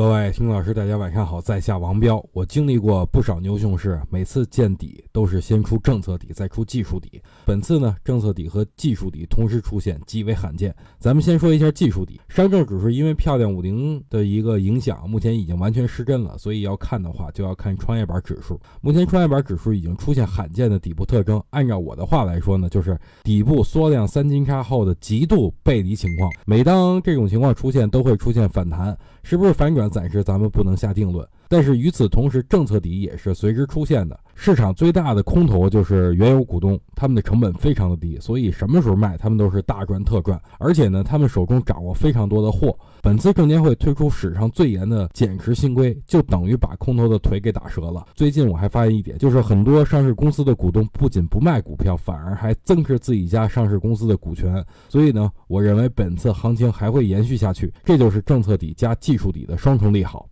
各位听老师，大家晚上好，在下王彪。我经历过不少牛熊市，每次见底都是先出政策底，再出技术底。本次呢，政策底和技术底同时出现，极为罕见。咱们先说一下技术底，上证指数因为漂亮五零的一个影响，目前已经完全失真了，所以要看的话就要看创业板指数。目前创业板指数已经出现罕见的底部特征。按照我的话来说呢，就是底部缩量三金叉后的极度背离情况。每当这种情况出现，都会出现反弹，是不是反转？暂时咱们不能下定论，但是与此同时，政策底也是随之出现的。市场最大的空头就是原有股东，他们的成本非常的低，所以什么时候卖，他们都是大赚特赚。而且呢，他们手中掌握非常多的货。本次证监会推出史上最严的减持新规，就等于把空头的腿给打折了。最近我还发现一点，就是很多上市公司的股东不仅不卖股票，反而还增持自己家上市公司的股权。所以呢，我认为本次行情还会延续下去，这就是政策底加技术底的双重利好。